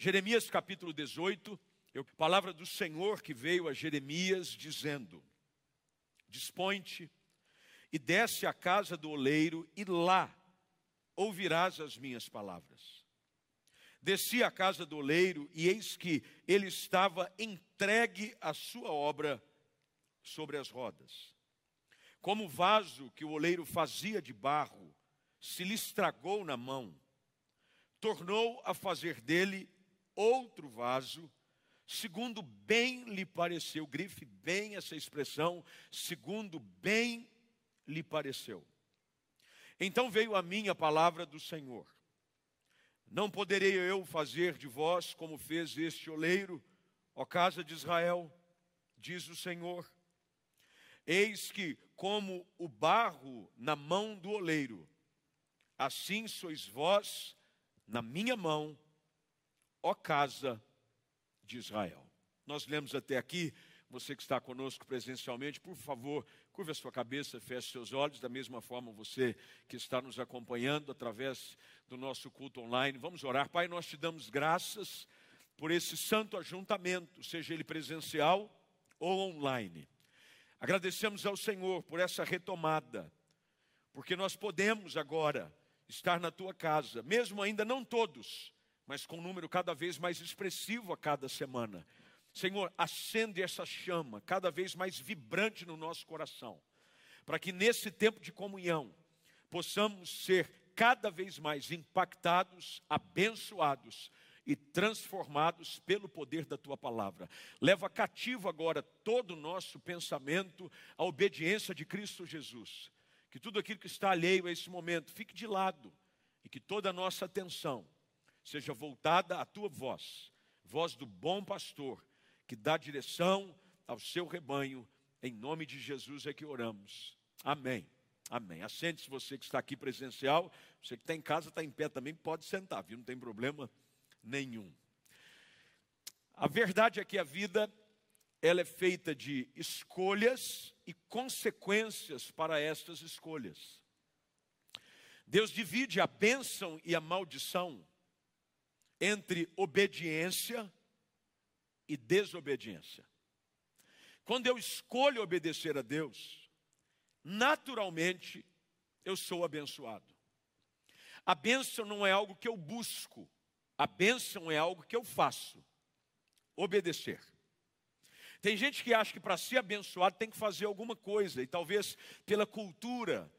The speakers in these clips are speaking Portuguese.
Jeremias capítulo 18, eu, palavra do Senhor que veio a Jeremias dizendo: Dispõe-te e desce à casa do oleiro, e lá ouvirás as minhas palavras. Desci à casa do oleiro, e eis que ele estava entregue à sua obra sobre as rodas. Como o vaso que o oleiro fazia de barro se lhe estragou na mão, tornou a fazer dele outro vaso, segundo bem lhe pareceu. Grife bem essa expressão, segundo bem lhe pareceu. Então veio a mim a palavra do Senhor. Não poderei eu fazer de vós como fez este oleiro, ó casa de Israel, diz o Senhor. Eis que, como o barro na mão do oleiro, assim sois vós na minha mão, ó casa de Israel. Nós lemos até aqui, você que está conosco presencialmente, por favor, curva a sua cabeça, feche seus olhos, da mesma forma você que está nos acompanhando através do nosso culto online. Vamos orar. Pai, nós te damos graças por esse santo ajuntamento, seja ele presencial ou online. Agradecemos ao Senhor por essa retomada, porque nós podemos agora estar na tua casa, mesmo ainda não todos, mas com um número cada vez mais expressivo a cada semana. Senhor, acende essa chama cada vez mais vibrante no nosso coração, para que nesse tempo de comunhão possamos ser cada vez mais impactados, abençoados e transformados pelo poder da tua palavra. Leva cativo agora todo o nosso pensamento à obediência de Cristo Jesus. Que tudo aquilo que está alheio a esse momento fique de lado e que toda a nossa atenção seja voltada à tua voz, voz do bom pastor, que dá direção ao seu rebanho. Em nome de Jesus é que oramos. Amém. Amém. Assente-se você que está aqui presencial, você que está em casa, está em pé também, pode sentar, viu? Não tem problema nenhum. A verdade é que a vida ela é feita de escolhas e consequências para estas escolhas. Deus divide a bênção e a maldição entre obediência e desobediência. Quando eu escolho obedecer a Deus, naturalmente eu sou abençoado. A bênção não é algo que eu busco, a bênção é algo que eu faço. Obedecer. Tem gente que acha que para ser abençoado tem que fazer alguma coisa, e talvez pela cultura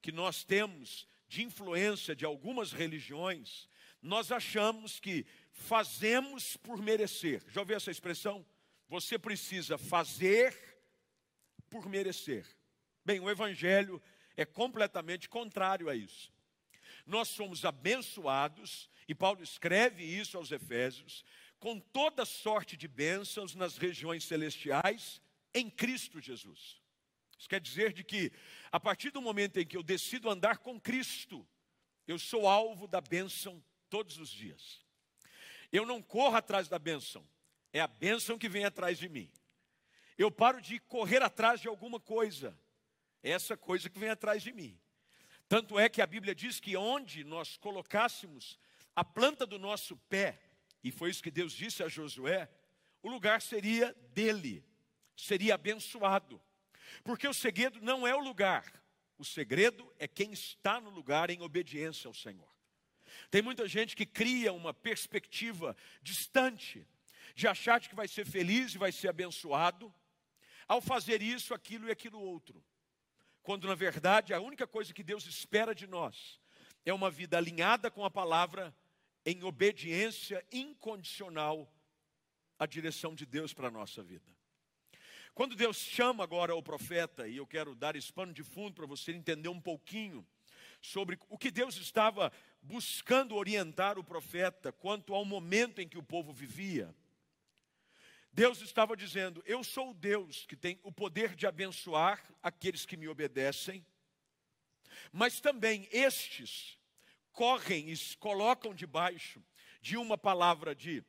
que nós temos de influência de algumas religiões, nós achamos que fazemos por merecer. Já ouviu essa expressão? Você precisa fazer por merecer. Bem, o Evangelho é completamente contrário a isso. Nós somos abençoados, e Paulo escreve isso aos Efésios, com toda sorte de bênçãos nas regiões celestiais em Cristo Jesus. Isso quer dizer de que, a partir do momento em que eu decido andar com Cristo, eu sou alvo da bênção todos os dias. Eu não corro atrás da bênção, é a bênção que vem atrás de mim. Eu paro de correr atrás de alguma coisa, é essa coisa que vem atrás de mim. Tanto é que a Bíblia diz que onde nós colocássemos a planta do nosso pé, e foi isso que Deus disse a Josué, o lugar seria dele, seria abençoado. Porque o segredo não é o lugar, o segredo é quem está no lugar em obediência ao Senhor. Tem muita gente que cria uma perspectiva distante de achar que vai ser feliz e vai ser abençoado ao fazer isso, aquilo e aquilo outro. Quando na verdade a única coisa que Deus espera de nós é uma vida alinhada com a palavra em obediência incondicional à direção de Deus para a nossa vida. Quando Deus chama agora o profeta, e eu quero dar esse pano de fundo para você entender um pouquinho sobre o que Deus estava buscando orientar o profeta quanto ao momento em que o povo vivia. Deus estava dizendo: Eu sou o Deus que tem o poder de abençoar aqueles que me obedecem, mas também estes correm e se colocam debaixo de uma palavra de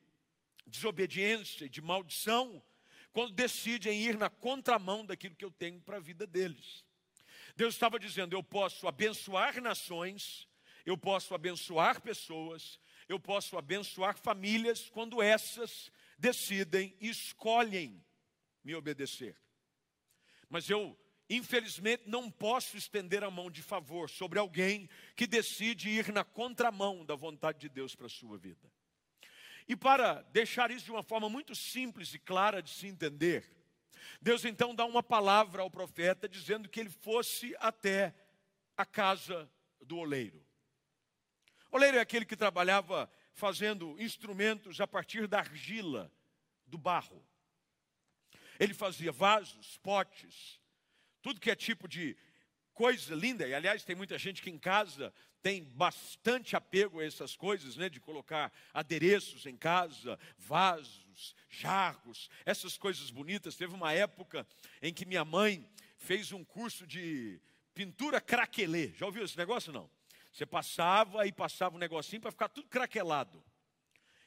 desobediência, de maldição, quando decidem ir na contramão daquilo que eu tenho para a vida deles. Deus estava dizendo: eu posso abençoar nações, eu posso abençoar pessoas, eu posso abençoar famílias quando essas decidem e escolhem me obedecer. Mas eu, infelizmente, não posso estender a mão de favor sobre alguém que decide ir na contramão da vontade de Deus para a sua vida. E para deixar isso de uma forma muito simples e clara de se entender, Deus então dá uma palavra ao profeta dizendo que ele fosse até a casa do oleiro. Oleiro é aquele que trabalhava fazendo instrumentos a partir da argila, do barro. Ele fazia vasos, potes, tudo que é tipo de coisa linda. E aliás, tem muita gente que em casa tem bastante apego a essas coisas, né, de colocar adereços em casa, vasos, jarros, essas coisas bonitas. Teve uma época em que minha mãe fez um curso de pintura craquelê. Já ouviu esse negócio não? Você passava e passava um negocinho para ficar tudo craquelado.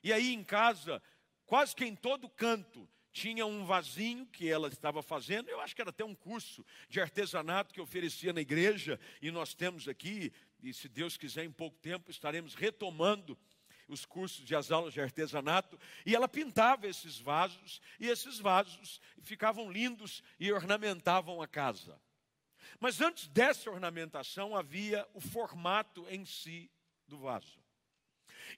E aí em casa, quase que em todo canto, tinha um vasinho que ela estava fazendo, eu acho que era até um curso de artesanato que oferecia na igreja, e nós temos aqui, e se Deus quiser, em pouco tempo estaremos retomando os cursos de as aulas de artesanato, e ela pintava esses vasos, e esses vasos ficavam lindos e ornamentavam a casa. Mas antes dessa ornamentação havia o formato em si do vaso.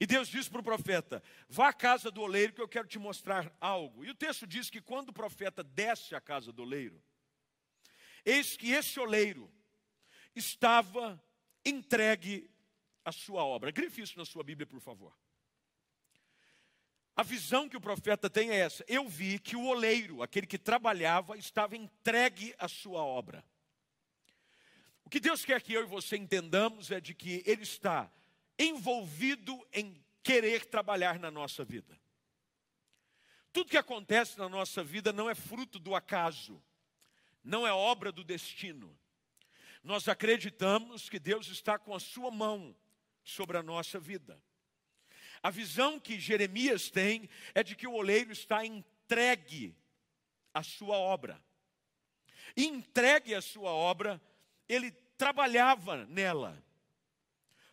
E Deus disse para o profeta: Vá à casa do oleiro que eu quero te mostrar algo. E o texto diz que quando o profeta desce à casa do oleiro, eis que esse oleiro estava entregue à sua obra. Grife isso na sua Bíblia, por favor. A visão que o profeta tem é essa: eu vi que o oleiro, aquele que trabalhava, estava entregue à sua obra. Que Deus quer que eu e você entendamos é de que Ele está envolvido em querer trabalhar na nossa vida. Tudo que acontece na nossa vida não é fruto do acaso, não é obra do destino. Nós acreditamos que Deus está com a sua mão sobre a nossa vida. A visão que Jeremias tem é de que o oleiro está entregue à sua obra. Entregue à sua obra, ele trabalhava nela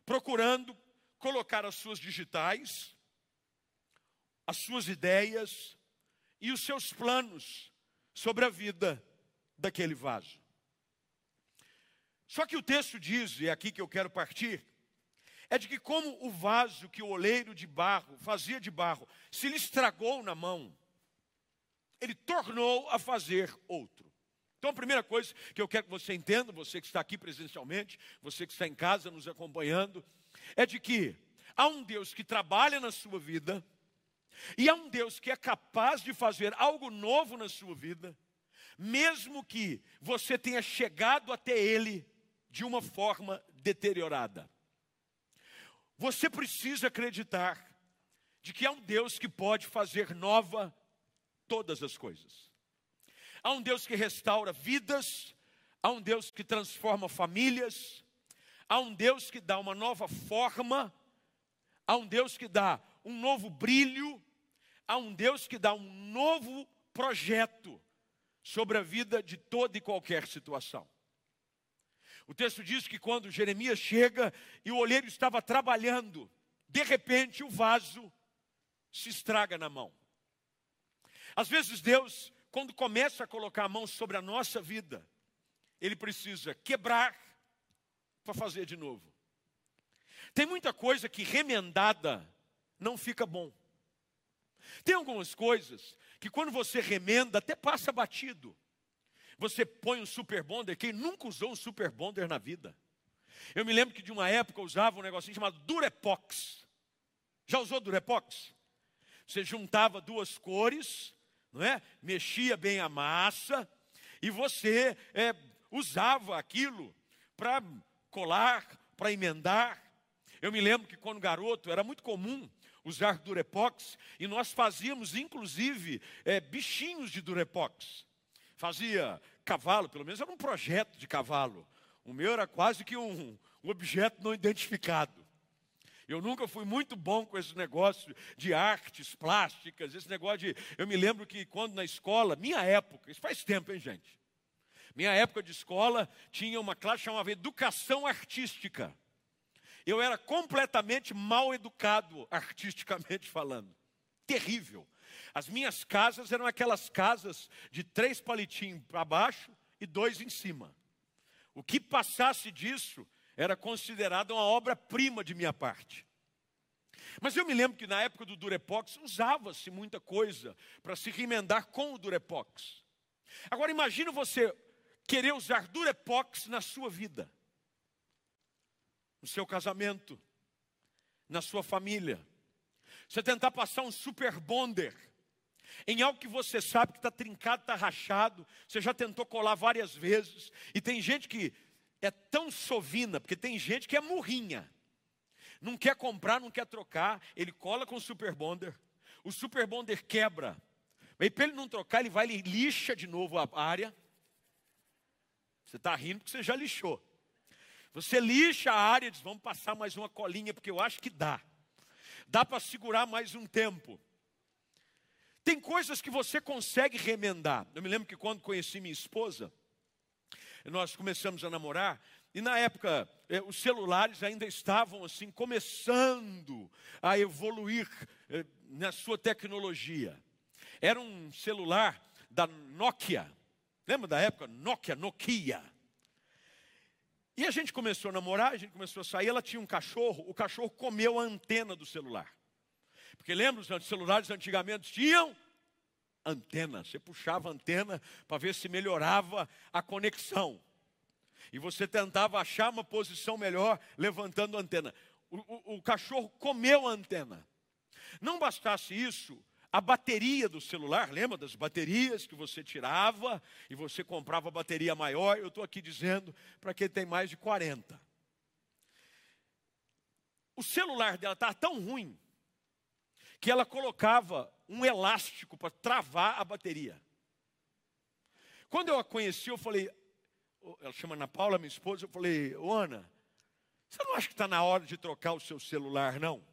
procurando colocar as suas digitais, as suas ideias e os seus planos sobre a vida daquele vaso. Só que o texto diz, e é aqui que eu quero partir, é de que como o vaso que o oleiro de barro fazia de barro se lhe estragou na mão, ele tornou a fazer outro. Então, a primeira coisa que eu quero que você entenda, você que está aqui presencialmente, você que está em casa nos acompanhando, é de que há um Deus que trabalha na sua vida, e há um Deus que é capaz de fazer algo novo na sua vida, mesmo que você tenha chegado até Ele de uma forma deteriorada. Você precisa acreditar de que há um Deus que pode fazer nova todas as coisas. Há um Deus que restaura vidas, há um Deus que transforma famílias, há um Deus que dá uma nova forma, há um Deus que dá um novo brilho, há um Deus que dá um novo projeto sobre a vida de toda e qualquer situação. O texto diz que quando Jeremias chega e o olheiro estava trabalhando, de repente o vaso se estraga na mão. Às vezes Deus quando começa a colocar a mão sobre a nossa vida, ele precisa quebrar para fazer de novo. Tem muita coisa que remendada não fica bom. Tem algumas coisas que quando você remenda até passa batido. Você põe um super bonder, quem nunca usou um super bonder na vida? Eu me lembro que de uma época eu usava um negocinho chamado Durepox. Já usou Durepox? Você juntava duas cores, não é? Mexia bem a massa e você é, usava aquilo para colar, para emendar. Eu me lembro que quando garoto era muito comum usar durepox e nós fazíamos inclusive é, bichinhos de durepox. Fazia cavalo, pelo menos era um projeto de cavalo. O meu era quase que um, um objeto não identificado. Eu nunca fui muito bom com esse negócio de artes plásticas, esse negócio de. Eu me lembro que quando na escola, minha época, isso faz tempo, hein, gente? Minha época de escola tinha uma classe chamada Educação Artística. eu era completamente mal educado, artisticamente falando. Terrível. As minhas casas eram aquelas casas de três palitinhos para baixo e dois em cima. O que passasse disso era considerado uma obra-prima de minha parte. Mas eu me lembro que na época do Durepox usava-se muita coisa para se remendar com o Durepox. Agora imagine você querer usar Durepox na sua vida, no seu casamento, na sua família. Você tentar passar um super bonder em algo que você sabe que está trincado, está rachado, você já tentou colar várias vezes, e tem gente que é tão sovina, porque tem gente que é murrinha, não quer comprar, não quer trocar, ele cola com o super bonder, o super bonder quebra, aí para ele não trocar, ele vai e lixa de novo a área. Você está rindo porque você já lixou. Você lixa a área e diz: vamos passar mais uma colinha, porque eu acho que dá. Dá para segurar mais um tempo. Tem coisas que você consegue remendar. Eu me lembro que quando conheci minha esposa, nós começamos a namorar, e na época eh, os celulares ainda estavam assim começando a evoluir eh, na sua tecnologia. Era um celular da Nokia. Lembra da época? Nokia, Nokia. E a gente começou a namorar, a gente começou a sair, ela tinha um cachorro, o cachorro comeu a antena do celular. Porque lembra, os celulares antigamente tinham antena. Você puxava a antena para ver se melhorava a conexão. E você tentava achar uma posição melhor levantando a antena. O, o, o cachorro comeu a antena. Não bastasse isso, a bateria do celular, lembra das baterias que você tirava e você comprava bateria maior? Eu estou aqui dizendo para quem tem mais de 40. O celular dela estava tão ruim que ela colocava um elástico para travar a bateria. Quando eu a conheci, eu falei, ela chama Ana Paula, minha esposa, eu falei, ô Ana, você não acha que está na hora de trocar o seu celular, não?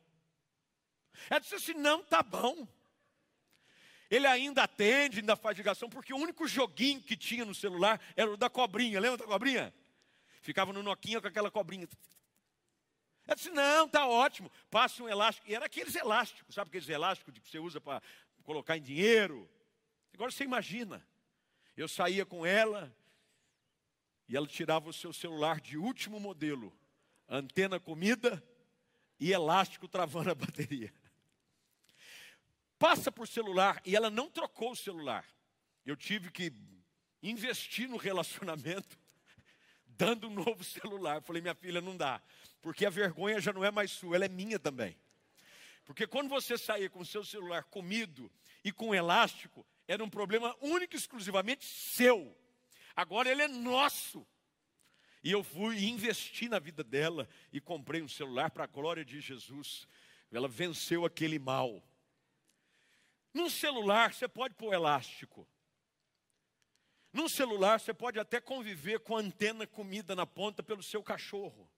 Ela disse assim, não, tá bom. Ele ainda atende, ainda faz ligação, porque o único joguinho que tinha no celular era o da cobrinha, lembra da cobrinha? Ficava no Noquinha com aquela cobrinha. Ela disse: não, está ótimo, passa um elástico. E era aqueles elásticos, sabe aqueles elásticos que você usa para colocar em dinheiro? Agora você imagina. Eu saía com ela e ela tirava o seu celular de último modelo, antena comida e elástico travando a bateria. Passa por celular e ela não trocou o celular. Eu tive que investir no relacionamento, dando um novo celular. Eu falei, minha filha, não dá porque a vergonha já não é mais sua, ela é minha também. Porque quando você saía com o seu celular comido e com elástico, era um problema único e exclusivamente seu. Agora ele é nosso. E eu fui investir na vida dela e comprei um celular para a glória de Jesus. Ela venceu aquele mal. Num celular você pode pôr elástico. Num celular você pode até conviver com a antena comida na ponta pelo seu cachorro.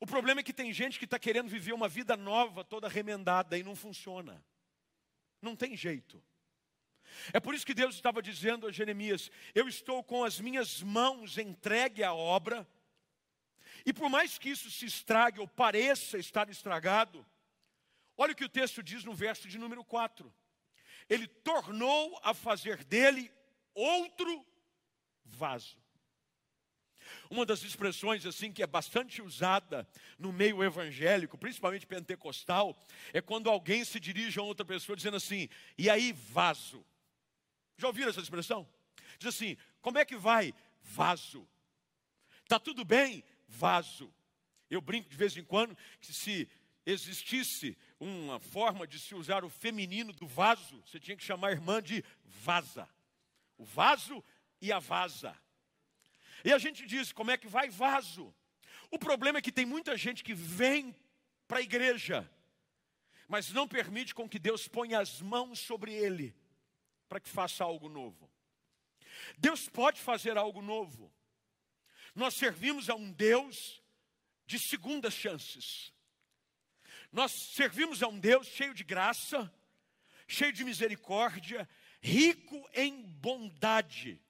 O problema é que tem gente que está querendo viver uma vida nova, toda remendada, e não funciona. Não tem jeito. É por isso que Deus estava dizendo a Jeremias: Eu estou com as minhas mãos entregue à obra, e por mais que isso se estrague ou pareça estar estragado, olha o que o texto diz no verso de número 4: Ele tornou a fazer dele outro vaso. Uma das expressões assim que é bastante usada no meio evangélico, principalmente pentecostal, é quando alguém se dirige a outra pessoa dizendo assim: "E aí, vaso?". Já ouviram essa expressão? Diz assim: "Como é que vai? Vaso". Tá tudo bem? Vaso. Eu brinco de vez em quando que se existisse uma forma de se usar o feminino do vaso, você tinha que chamar a irmã de vaza. O vaso e a vaza. E a gente diz: como é que vai vaso? O problema é que tem muita gente que vem para a igreja, mas não permite com que Deus ponha as mãos sobre ele para que faça algo novo. Deus pode fazer algo novo. Nós servimos a um Deus de segundas chances. Nós servimos a um Deus cheio de graça, cheio de misericórdia, rico em bondade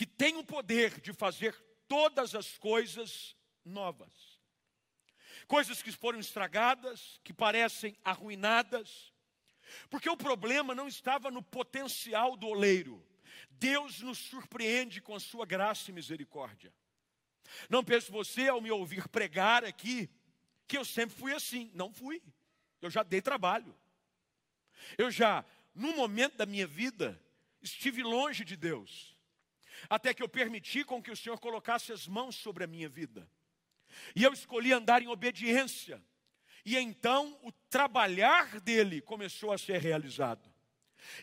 que tem o poder de fazer todas as coisas novas. coisas que foram estragadas, que parecem arruinadas, porque o problema não estava no potencial do oleiro. Deus nos surpreende com a sua graça e misericórdia. Não pense você ao me ouvir pregar aqui que eu sempre fui assim. Não fui. Eu já dei trabalho. Eu já, num momento da minha vida, estive longe de Deus. Até que eu permiti com que o Senhor colocasse as mãos sobre a minha vida. E eu escolhi andar em obediência. E então o trabalhar dele começou a ser realizado.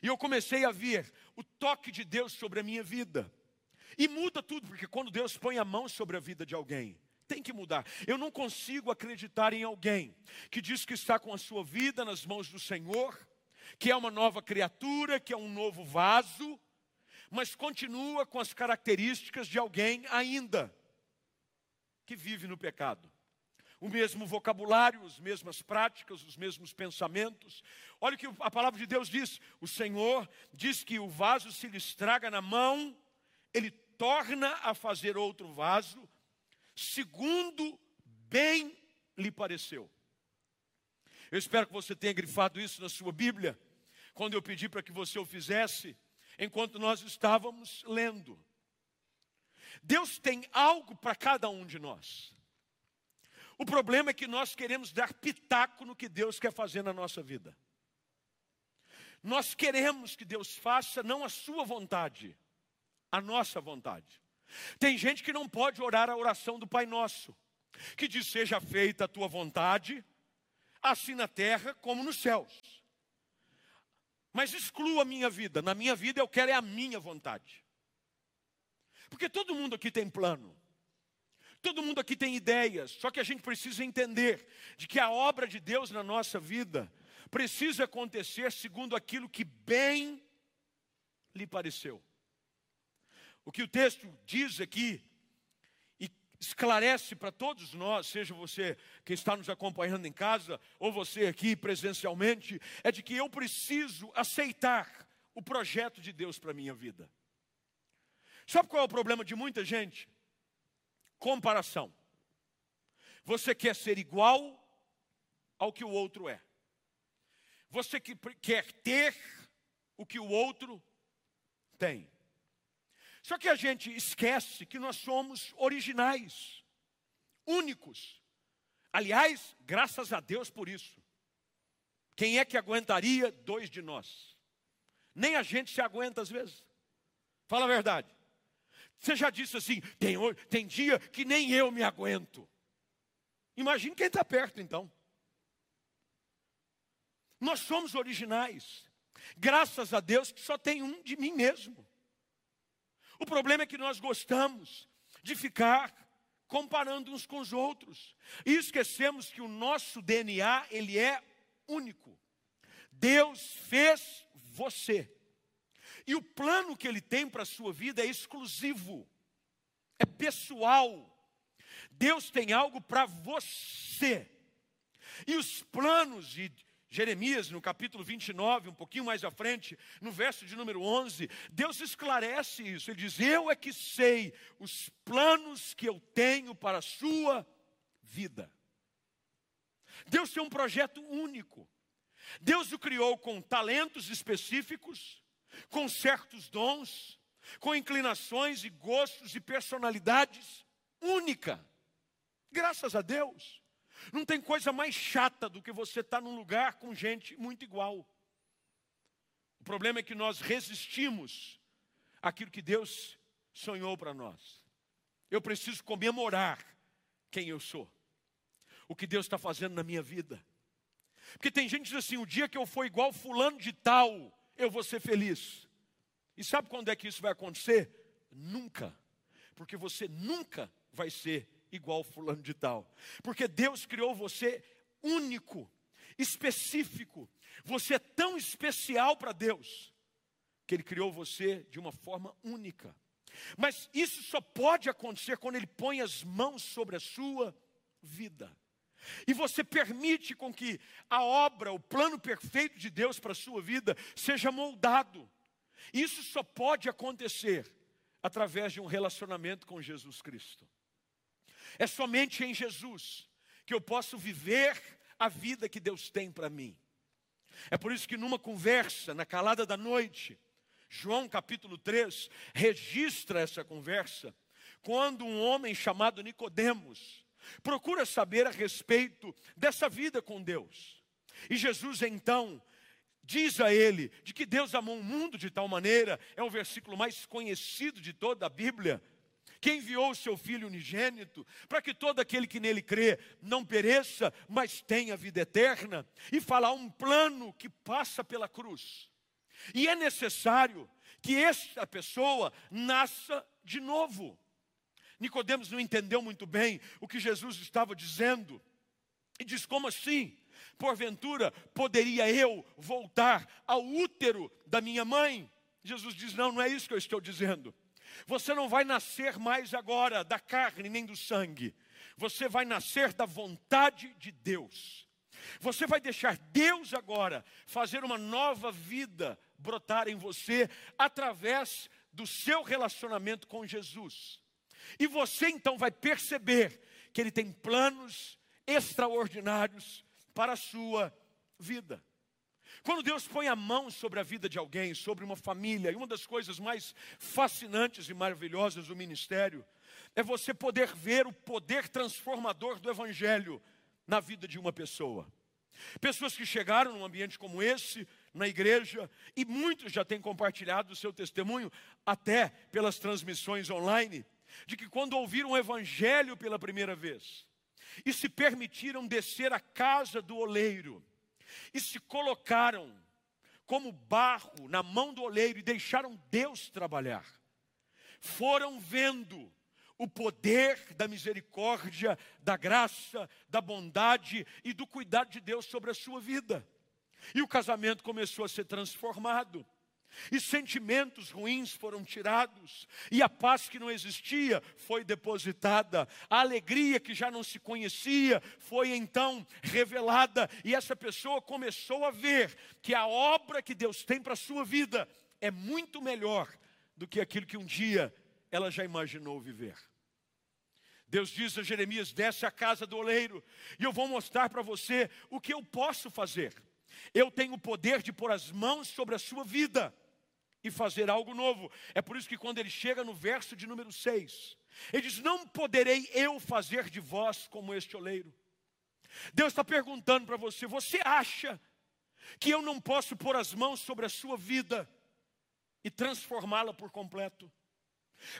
E eu comecei a ver o toque de Deus sobre a minha vida. E muda tudo, porque quando Deus põe a mão sobre a vida de alguém, tem que mudar. Eu não consigo acreditar em alguém que diz que está com a sua vida nas mãos do Senhor, que é uma nova criatura, que é um novo vaso, mas continua com as características de alguém ainda que vive no pecado. O mesmo vocabulário, as mesmas práticas, os mesmos pensamentos. Olha o que a palavra de Deus diz: o Senhor diz que o vaso se lhe estraga na mão, ele torna a fazer outro vaso, segundo bem lhe pareceu. Eu espero que você tenha grifado isso na sua Bíblia, quando eu pedi para que você o fizesse, enquanto nós estávamos lendo. Deus tem algo para cada um de nós. O problema é que nós queremos dar pitaco no que Deus quer fazer na nossa vida. Nós queremos que Deus faça não a sua vontade, a nossa vontade. Tem gente que não pode orar a oração do Pai Nosso, que diz: Seja feita a tua vontade, assim na terra como nos céus. Mas exclua a minha vida. Na minha vida eu quero é a minha vontade. Porque todo mundo aqui tem plano. Todo mundo aqui tem ideias, só que a gente precisa entender de que a obra de Deus na nossa vida precisa acontecer segundo aquilo que bem lhe pareceu. O que o texto diz aqui esclarece para todos nós, seja você que está nos acompanhando em casa ou você aqui presencialmente, é de que eu preciso aceitar o projeto de Deus para a minha vida. Sabe qual é o problema de muita gente? Comparação. Você quer ser igual ao que o outro é. Você que quer ter o que o outro tem. Só que a gente esquece que nós somos originais, únicos. Aliás, graças a Deus por isso. Quem é que aguentaria dois de nós? Nem a gente se aguenta às vezes. Fala a verdade. Você já disse assim: tem, tem dia que nem eu me aguento. Imagine quem está perto então. Nós somos originais. Graças a Deus que só tem um de mim mesmo. O problema é que nós gostamos de ficar comparando uns com os outros. E esquecemos que o nosso DNA, ele é único. Deus fez você. E o plano que ele tem para a sua vida é exclusivo, é pessoal. Deus tem algo para você. E os planos de Jeremias, no capítulo 29, um pouquinho mais à frente, no verso de número 11, Deus esclarece isso. Ele diz: Eu é que sei os planos que eu tenho para a sua vida. Deus tem um projeto único. Deus o criou com talentos específicos, com certos dons, com inclinações e gostos e personalidades única. Graças a Deus. Não tem coisa mais chata do que você estar tá num lugar com gente muito igual. O problema é que nós resistimos àquilo que Deus sonhou para nós. Eu preciso comemorar quem eu sou, o que Deus está fazendo na minha vida. Porque tem gente que diz assim: o dia que eu for igual Fulano de Tal, eu vou ser feliz. E sabe quando é que isso vai acontecer? Nunca. Porque você nunca vai ser igual fulano de tal. Porque Deus criou você único, específico. Você é tão especial para Deus que ele criou você de uma forma única. Mas isso só pode acontecer quando ele põe as mãos sobre a sua vida. E você permite com que a obra, o plano perfeito de Deus para a sua vida seja moldado. Isso só pode acontecer através de um relacionamento com Jesus Cristo. É somente em Jesus que eu posso viver a vida que Deus tem para mim. É por isso que numa conversa, na calada da noite, João capítulo 3 registra essa conversa, quando um homem chamado Nicodemos procura saber a respeito dessa vida com Deus. E Jesus então diz a ele de que Deus amou o mundo de tal maneira, é o versículo mais conhecido de toda a Bíblia, que enviou o seu Filho unigênito, para que todo aquele que nele crê não pereça, mas tenha vida eterna, e falar um plano que passa pela cruz. E é necessário que esta pessoa nasça de novo. Nicodemos não entendeu muito bem o que Jesus estava dizendo. E diz: como assim? Porventura poderia eu voltar ao útero da minha mãe? Jesus diz: Não, não é isso que eu estou dizendo. Você não vai nascer mais agora da carne nem do sangue. Você vai nascer da vontade de Deus. Você vai deixar Deus agora fazer uma nova vida brotar em você através do seu relacionamento com Jesus. E você então vai perceber que Ele tem planos extraordinários para a sua vida. Quando Deus põe a mão sobre a vida de alguém, sobre uma família, e uma das coisas mais fascinantes e maravilhosas do ministério é você poder ver o poder transformador do Evangelho na vida de uma pessoa. Pessoas que chegaram num ambiente como esse, na igreja, e muitos já têm compartilhado o seu testemunho, até pelas transmissões online, de que quando ouviram o Evangelho pela primeira vez, e se permitiram descer à casa do oleiro, e se colocaram como barro na mão do oleiro e deixaram Deus trabalhar. Foram vendo o poder da misericórdia, da graça, da bondade e do cuidado de Deus sobre a sua vida. E o casamento começou a ser transformado e sentimentos ruins foram tirados, e a paz que não existia foi depositada, a alegria que já não se conhecia foi então revelada, e essa pessoa começou a ver que a obra que Deus tem para a sua vida é muito melhor do que aquilo que um dia ela já imaginou viver. Deus diz a Jeremias: desce a casa do oleiro, e eu vou mostrar para você o que eu posso fazer. Eu tenho o poder de pôr as mãos sobre a sua vida e fazer algo novo. É por isso que quando ele chega no verso de número 6, ele diz: Não poderei eu fazer de vós como este oleiro. Deus está perguntando para você: você acha que eu não posso pôr as mãos sobre a sua vida e transformá-la por completo?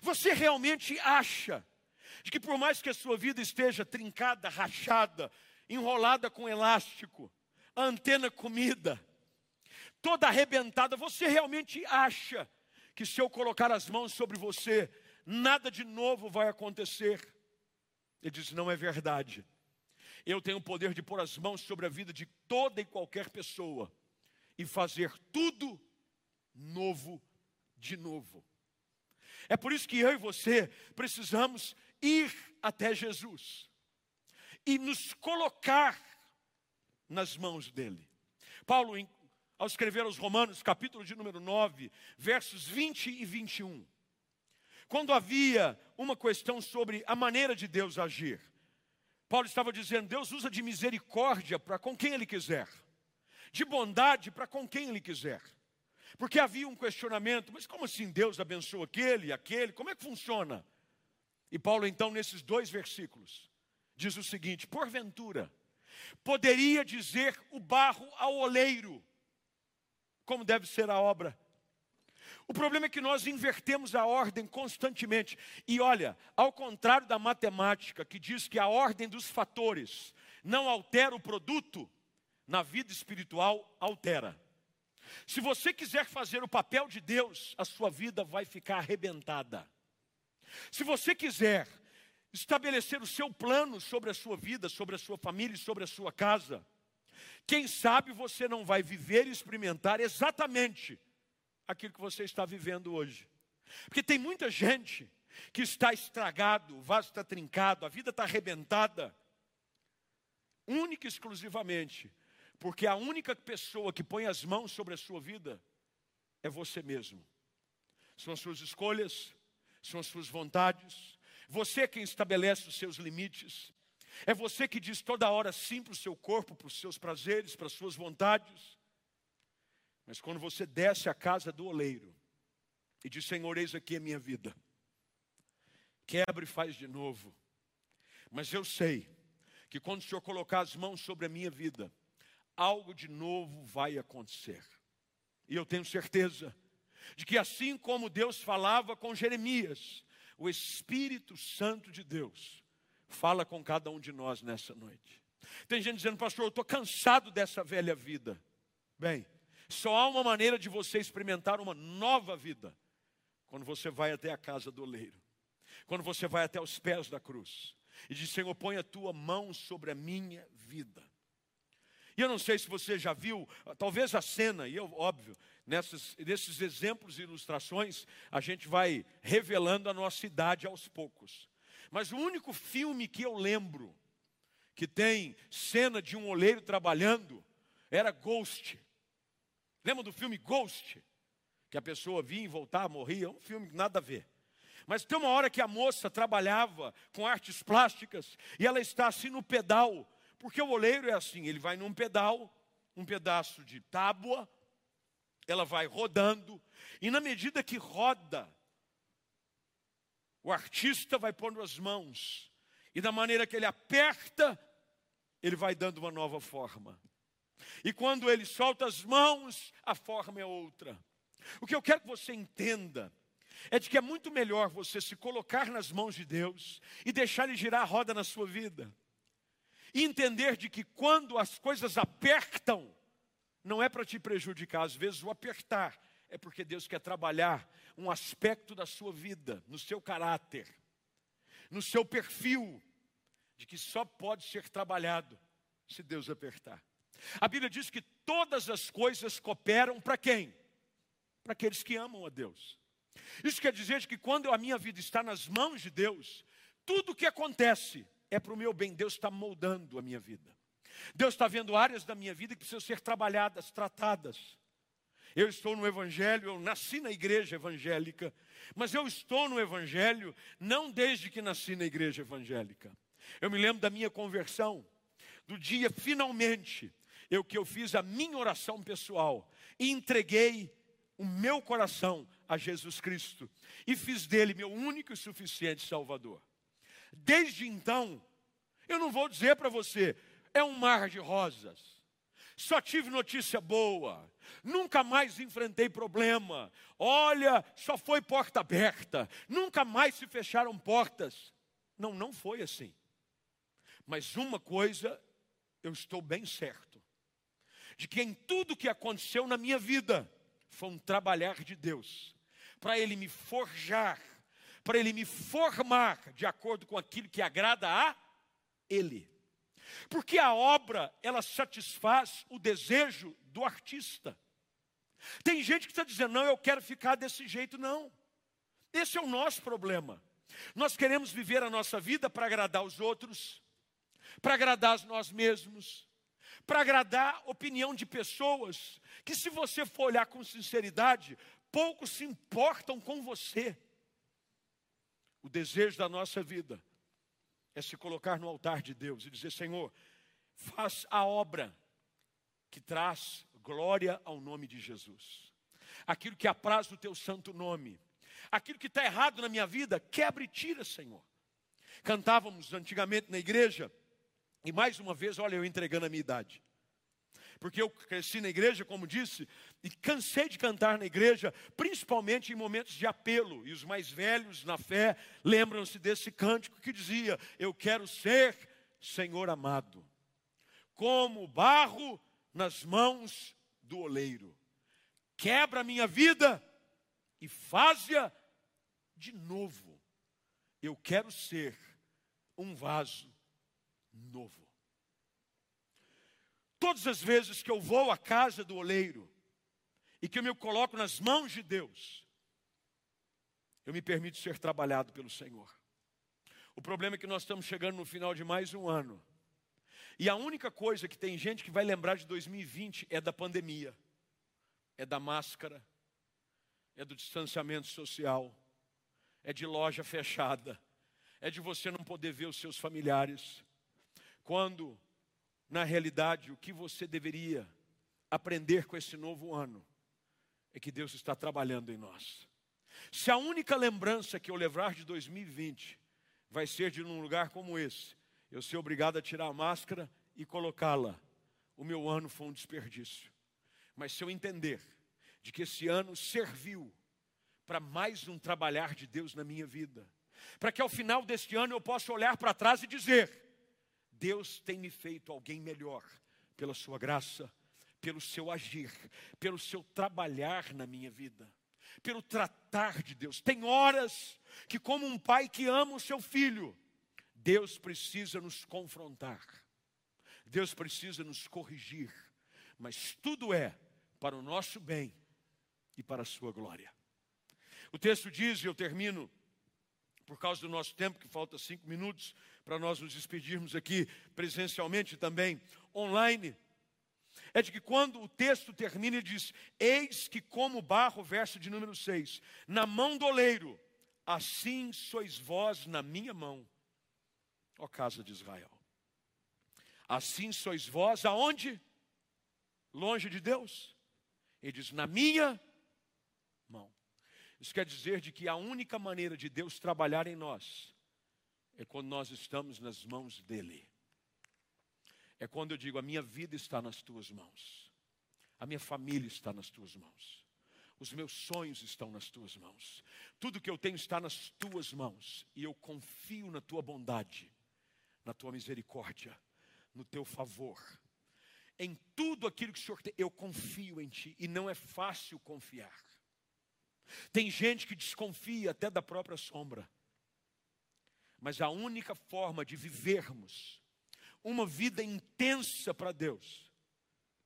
Você realmente acha que por mais que a sua vida esteja trincada, rachada, enrolada com elástico, a antena comida, toda arrebentada, você realmente acha que se eu colocar as mãos sobre você, nada de novo vai acontecer? Ele diz: não é verdade. Eu tenho o poder de pôr as mãos sobre a vida de toda e qualquer pessoa e fazer tudo novo de novo. É por isso que eu e você precisamos ir até Jesus e nos colocar nas mãos dele. Paulo, ao escrever aos Romanos, capítulo de número 9, versos 20 e 21, quando havia uma questão sobre a maneira de Deus agir, Paulo estava dizendo: Deus usa de misericórdia para com quem Ele quiser, de bondade para com quem Ele quiser. Porque havia um questionamento, mas como assim Deus abençoa aquele e aquele? Como é que funciona? E Paulo, então, nesses dois versículos, diz o seguinte: porventura, poderia dizer o barro ao oleiro, como deve ser a obra. O problema é que nós invertemos a ordem constantemente. E olha, ao contrário da matemática, que diz que a ordem dos fatores não altera o produto, na vida espiritual altera. Se você quiser fazer o papel de Deus, a sua vida vai ficar arrebentada. Se você quiser estabelecer o seu plano sobre a sua vida, sobre a sua família e sobre a sua casa, quem sabe você não vai viver e experimentar exatamente aquilo que você está vivendo hoje. Porque tem muita gente que está estragado, o vaso está trincado, a vida está arrebentada, única e exclusivamente, porque a única pessoa que põe as mãos sobre a sua vida é você mesmo. São as suas escolhas, são as suas vontades, você quem estabelece os seus limites. É você que diz toda hora sim para o seu corpo, para os seus prazeres, para as suas vontades. Mas quando você desce à casa do oleiro e diz: Senhor, eis aqui a minha vida, quebra e faz de novo. Mas eu sei que quando o Senhor colocar as mãos sobre a minha vida, algo de novo vai acontecer. E eu tenho certeza de que assim como Deus falava com Jeremias, o Espírito Santo de Deus fala com cada um de nós nessa noite. Tem gente dizendo, pastor, eu estou cansado dessa velha vida. Bem, só há uma maneira de você experimentar uma nova vida quando você vai até a casa do oleiro, quando você vai até os pés da cruz e diz: Senhor, põe a tua mão sobre a minha vida. E eu não sei se você já viu, talvez a cena, e eu, óbvio, nessas, nesses exemplos e ilustrações, a gente vai revelando a nossa idade aos poucos. Mas o único filme que eu lembro que tem cena de um oleiro trabalhando era Ghost. Lembra do filme Ghost? Que a pessoa vinha e voltava, morria. Um filme nada a ver. Mas tem uma hora que a moça trabalhava com artes plásticas e ela está assim no pedal, porque o oleiro é assim: ele vai num pedal, um pedaço de tábua, ela vai rodando, e na medida que roda, o artista vai pondo as mãos, e da maneira que ele aperta, ele vai dando uma nova forma. E quando ele solta as mãos, a forma é outra. O que eu quero que você entenda é de que é muito melhor você se colocar nas mãos de Deus e deixar Ele girar a roda na sua vida. E entender de que quando as coisas apertam, não é para te prejudicar, às vezes o apertar é porque Deus quer trabalhar um aspecto da sua vida, no seu caráter, no seu perfil, de que só pode ser trabalhado se Deus apertar. A Bíblia diz que todas as coisas cooperam para quem? Para aqueles que amam a Deus. Isso quer dizer que quando a minha vida está nas mãos de Deus, tudo o que acontece é para o meu bem. Deus está moldando a minha vida. Deus está vendo áreas da minha vida que precisam ser trabalhadas, tratadas. Eu estou no Evangelho, eu nasci na igreja evangélica, mas eu estou no Evangelho não desde que nasci na igreja evangélica. Eu me lembro da minha conversão, do dia finalmente eu que eu fiz a minha oração pessoal e entreguei o meu coração a Jesus Cristo e fiz dele meu único e suficiente Salvador. Desde então, eu não vou dizer para você, é um mar de rosas. Só tive notícia boa, nunca mais enfrentei problema. Olha, só foi porta aberta, nunca mais se fecharam portas. Não, não foi assim. Mas uma coisa eu estou bem certo: de que em tudo que aconteceu na minha vida, foi um trabalhar de Deus para Ele me forjar, para Ele me formar de acordo com aquilo que agrada a Ele. Porque a obra, ela satisfaz o desejo do artista. Tem gente que está dizendo, não, eu quero ficar desse jeito, não. Esse é o nosso problema. Nós queremos viver a nossa vida para agradar os outros, para agradar nós mesmos, para agradar a opinião de pessoas que, se você for olhar com sinceridade, poucos se importam com você. O desejo da nossa vida é se colocar no altar de Deus e dizer: Senhor, faz a obra que traz glória ao nome de Jesus. Aquilo que apraz o teu santo nome, aquilo que está errado na minha vida, quebra e tira, Senhor. Cantávamos antigamente na igreja, e mais uma vez, olha, eu entregando a minha idade porque eu cresci na igreja, como disse, e cansei de cantar na igreja, principalmente em momentos de apelo. E os mais velhos na fé lembram-se desse cântico que dizia: Eu quero ser Senhor amado, como barro nas mãos do oleiro. Quebra a minha vida e faz-a de novo. Eu quero ser um vaso novo. Todas as vezes que eu vou à casa do oleiro e que eu me coloco nas mãos de Deus, eu me permito ser trabalhado pelo Senhor. O problema é que nós estamos chegando no final de mais um ano. E a única coisa que tem gente que vai lembrar de 2020 é da pandemia, é da máscara, é do distanciamento social, é de loja fechada, é de você não poder ver os seus familiares, Quando, na realidade, o que você deveria aprender com esse novo ano é que Deus está trabalhando em nós. Se a única lembrança que eu levar de 2020 vai ser de um lugar como esse, eu ser obrigado a tirar a máscara e colocá-la, o meu ano foi um desperdício. Mas se eu entender de que esse ano serviu para mais um trabalhar de Deus na minha vida, para que ao final deste ano eu possa olhar para trás e dizer: Deus tem me feito alguém melhor, pela Sua graça, pelo seu agir, pelo seu trabalhar na minha vida, pelo tratar de Deus. Tem horas que, como um pai que ama o seu filho, Deus precisa nos confrontar, Deus precisa nos corrigir, mas tudo é para o nosso bem e para a sua glória. O texto diz, e eu termino, por causa do nosso tempo, que falta cinco minutos para nós nos despedirmos aqui presencialmente também online, é de que quando o texto termina, ele diz: Eis que, como barro, verso de número 6, na mão do oleiro, assim sois vós na minha mão, ó casa de Israel. Assim sois vós aonde? Longe de Deus. Ele diz: na minha mão. Isso quer dizer de que a única maneira de Deus trabalhar em nós é quando nós estamos nas mãos dele. É quando eu digo: a minha vida está nas tuas mãos, a minha família está nas tuas mãos, os meus sonhos estão nas tuas mãos, tudo que eu tenho está nas tuas mãos, e eu confio na tua bondade, na tua misericórdia, no teu favor. Em tudo aquilo que o Senhor tem, eu confio em Ti, e não é fácil confiar. Tem gente que desconfia até da própria sombra. Mas a única forma de vivermos uma vida intensa para Deus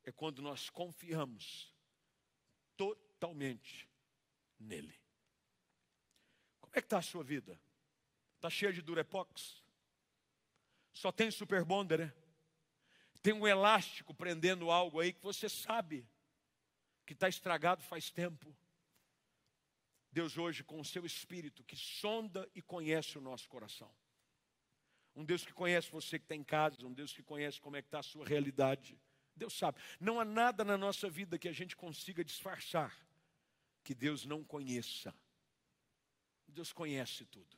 é quando nós confiamos totalmente nele. Como é que está a sua vida? Está cheia de durepox? Só tem super bonder, né? Tem um elástico prendendo algo aí que você sabe que está estragado faz tempo. Deus hoje com o seu espírito que sonda e conhece o nosso coração. Um Deus que conhece você que está em casa, um Deus que conhece como é que está a sua realidade. Deus sabe. Não há nada na nossa vida que a gente consiga disfarçar que Deus não conheça. Deus conhece tudo.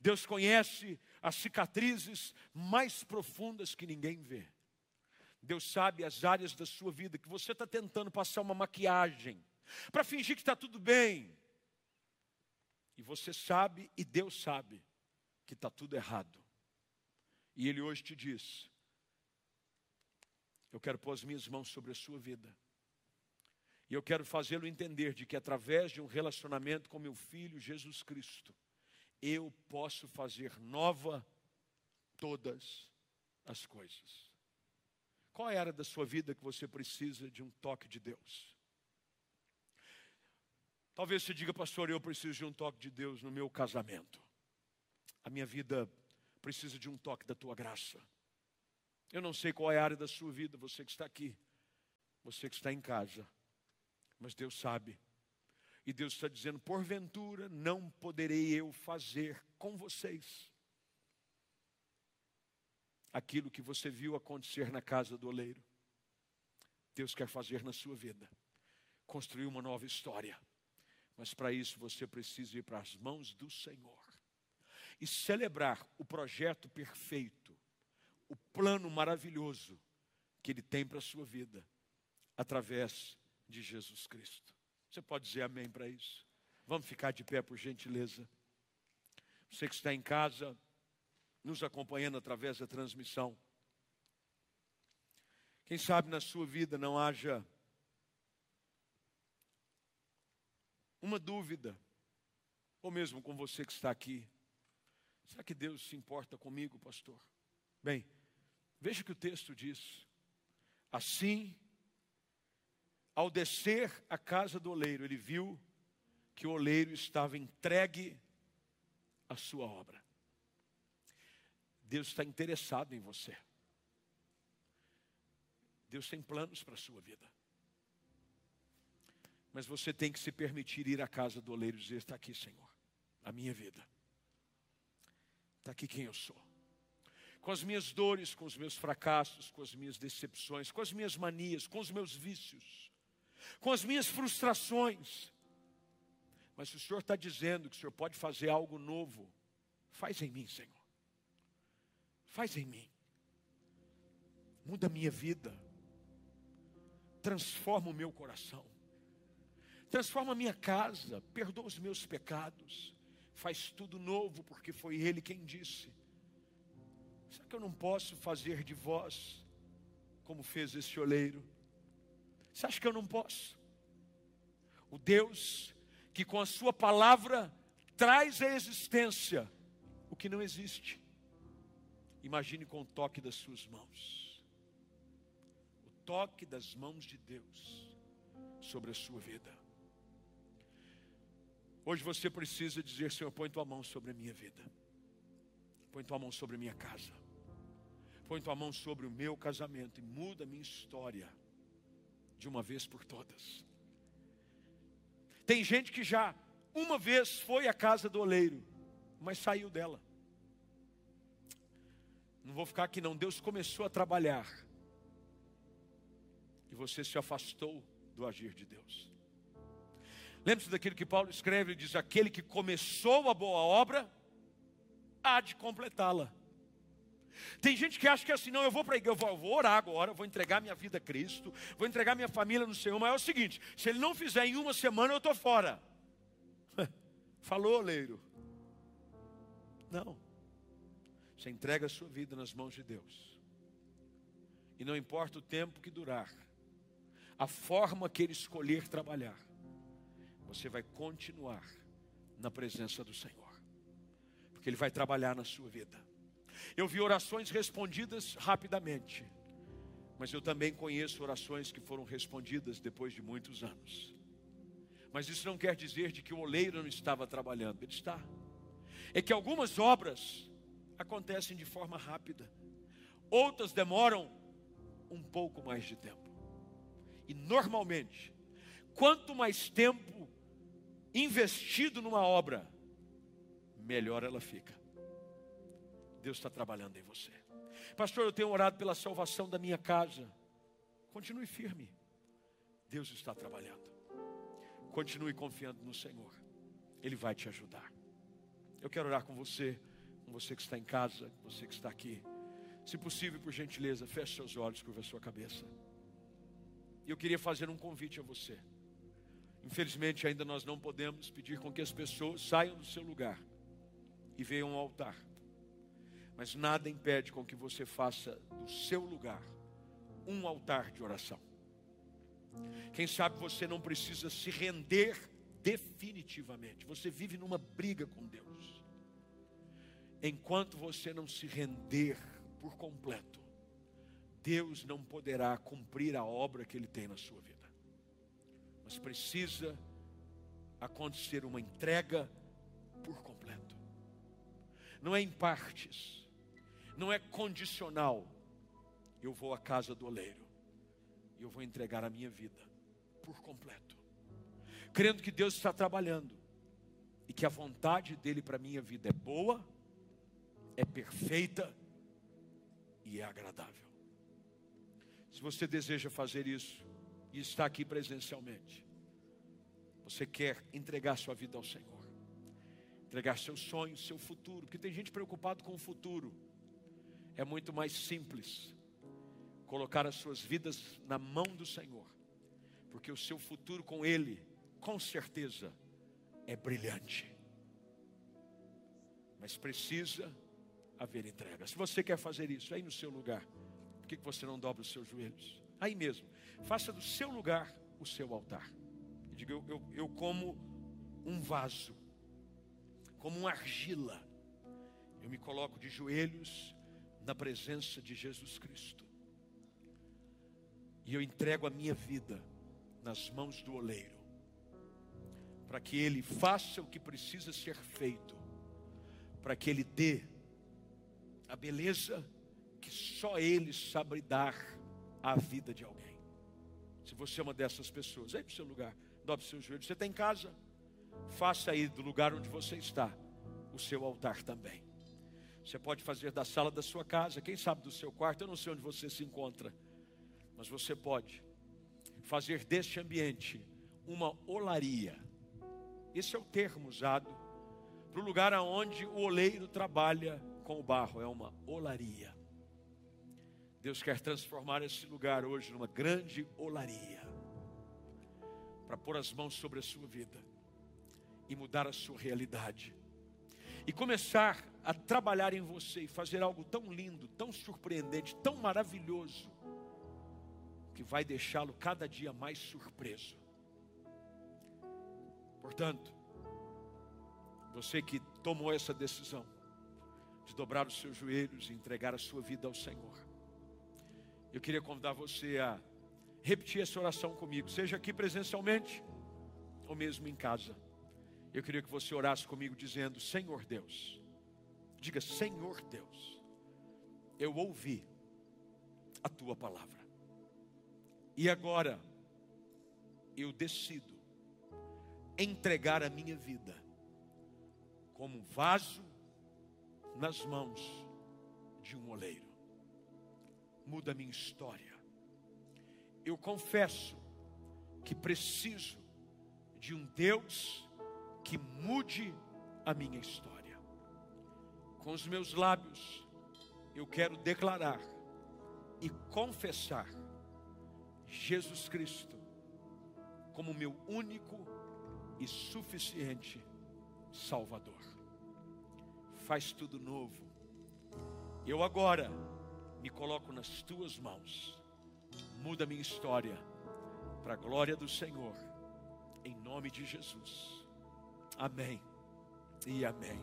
Deus conhece as cicatrizes mais profundas que ninguém vê. Deus sabe as áreas da sua vida que você está tentando passar uma maquiagem para fingir que está tudo bem. E você sabe e Deus sabe que está tudo errado. E Ele hoje te diz: Eu quero pôr as minhas mãos sobre a sua vida. E eu quero fazê-lo entender de que através de um relacionamento com meu filho Jesus Cristo, eu posso fazer nova todas as coisas. Qual é a área da sua vida que você precisa de um toque de Deus? Talvez você diga, pastor, eu preciso de um toque de Deus no meu casamento a minha vida precisa de um toque da tua graça. Eu não sei qual é a área da sua vida, você que está aqui, você que está em casa, mas Deus sabe. E Deus está dizendo: porventura não poderei eu fazer com vocês aquilo que você viu acontecer na casa do oleiro. Deus quer fazer na sua vida, construir uma nova história, mas para isso você precisa ir para as mãos do Senhor e celebrar o projeto perfeito, o plano maravilhoso que Ele tem para a sua vida, através de Jesus Cristo. Você pode dizer amém para isso? Vamos ficar de pé, por gentileza. Você que está em casa, nos acompanhando através da transmissão. Quem sabe na sua vida não haja uma dúvida, ou mesmo com você que está aqui. Será que Deus se importa comigo, pastor? Bem, veja que o texto diz. Assim, ao descer à casa do oleiro, ele viu que o oleiro estava entregue à sua obra. Deus está interessado em você. Deus tem planos para a sua vida. Mas você tem que se permitir ir à casa do oleiro e dizer: Está aqui, Senhor, a minha vida. Está aqui quem eu sou. com as minhas dores, com os meus fracassos, com as minhas decepções, com as minhas manias, com os meus vícios, com as minhas frustrações. Mas se o Senhor está dizendo que o Senhor pode fazer algo novo, faz em mim, Senhor. Faz em mim. Muda a minha vida. Transforma o meu coração. Transforma minha casa. Perdoa os meus pecados. Faz tudo novo, porque foi Ele quem disse. Será que eu não posso fazer de vós como fez esse oleiro? Você acha que eu não posso? O Deus que com a sua palavra traz à existência o que não existe. Imagine com o toque das suas mãos. O toque das mãos de Deus sobre a sua vida. Hoje você precisa dizer: Senhor, põe tua mão sobre a minha vida. Põe tua mão sobre a minha casa. Põe tua mão sobre o meu casamento e muda a minha história de uma vez por todas. Tem gente que já uma vez foi à casa do oleiro, mas saiu dela. Não vou ficar aqui não. Deus começou a trabalhar. E você se afastou do agir de Deus. Lembre-se daquilo que Paulo escreve, ele diz: aquele que começou a boa obra, há de completá-la. Tem gente que acha que é assim, não, eu vou igreja, eu vou, eu vou orar agora, vou entregar minha vida a Cristo, vou entregar minha família no Senhor, mas é o seguinte: se ele não fizer em uma semana, eu estou fora. Falou, leiro. Não. Você entrega a sua vida nas mãos de Deus. E não importa o tempo que durar, a forma que Ele escolher trabalhar, você vai continuar na presença do Senhor, porque Ele vai trabalhar na sua vida. Eu vi orações respondidas rapidamente, mas eu também conheço orações que foram respondidas depois de muitos anos. Mas isso não quer dizer de que o oleiro não estava trabalhando, ele está. É que algumas obras acontecem de forma rápida, outras demoram um pouco mais de tempo. E normalmente, quanto mais tempo investido numa obra, melhor ela fica. Deus está trabalhando em você. Pastor, eu tenho orado pela salvação da minha casa. Continue firme. Deus está trabalhando. Continue confiando no Senhor. Ele vai te ajudar. Eu quero orar com você, com você que está em casa, com você que está aqui. Se possível, por gentileza, feche seus olhos, curva sua cabeça. E eu queria fazer um convite a você. Infelizmente, ainda nós não podemos pedir com que as pessoas saiam do seu lugar e venham ao altar. Mas nada impede com que você faça do seu lugar um altar de oração. Quem sabe você não precisa se render definitivamente. Você vive numa briga com Deus. Enquanto você não se render por completo, Deus não poderá cumprir a obra que Ele tem na sua vida. Mas precisa acontecer uma entrega por completo. Não é em partes não é condicional. Eu vou à casa do oleiro e eu vou entregar a minha vida por completo, crendo que Deus está trabalhando e que a vontade dele para minha vida é boa, é perfeita e é agradável. Se você deseja fazer isso e está aqui presencialmente, você quer entregar sua vida ao Senhor, entregar seus sonhos, seu futuro, porque tem gente preocupado com o futuro é muito mais simples colocar as suas vidas na mão do Senhor, porque o seu futuro com Ele, com certeza, é brilhante. Mas precisa haver entrega. Se você quer fazer isso aí no seu lugar, por que você não dobra os seus joelhos? Aí mesmo, faça do seu lugar o seu altar. Diga, eu, eu, eu como um vaso, como uma argila. Eu me coloco de joelhos na presença de Jesus Cristo. E eu entrego a minha vida nas mãos do oleiro, para que ele faça o que precisa ser feito, para que ele dê a beleza que só ele sabe dar à vida de alguém. Se você é uma dessas pessoas, aí para o seu lugar, dobre seu joelho. Você está em casa? Faça aí do lugar onde você está o seu altar também. Você pode fazer da sala da sua casa, quem sabe do seu quarto, eu não sei onde você se encontra, mas você pode fazer deste ambiente uma olaria. Esse é o termo usado para o lugar aonde o oleiro trabalha com o barro, é uma olaria. Deus quer transformar esse lugar hoje numa grande olaria, para pôr as mãos sobre a sua vida e mudar a sua realidade, e começar a trabalhar em você e fazer algo tão lindo, tão surpreendente, tão maravilhoso, que vai deixá-lo cada dia mais surpreso. Portanto, você que tomou essa decisão de dobrar os seus joelhos e entregar a sua vida ao Senhor, eu queria convidar você a repetir essa oração comigo, seja aqui presencialmente ou mesmo em casa. Eu queria que você orasse comigo dizendo: Senhor Deus, diga Senhor Deus, eu ouvi a tua palavra, e agora eu decido entregar a minha vida como um vaso nas mãos de um oleiro. Muda a minha história. Eu confesso que preciso de um Deus que mude a minha história. Com os meus lábios, eu quero declarar e confessar Jesus Cristo como meu único e suficiente Salvador. Faz tudo novo. Eu agora me coloco nas tuas mãos. Muda minha história para a glória do Senhor. Em nome de Jesus. Amém e amém.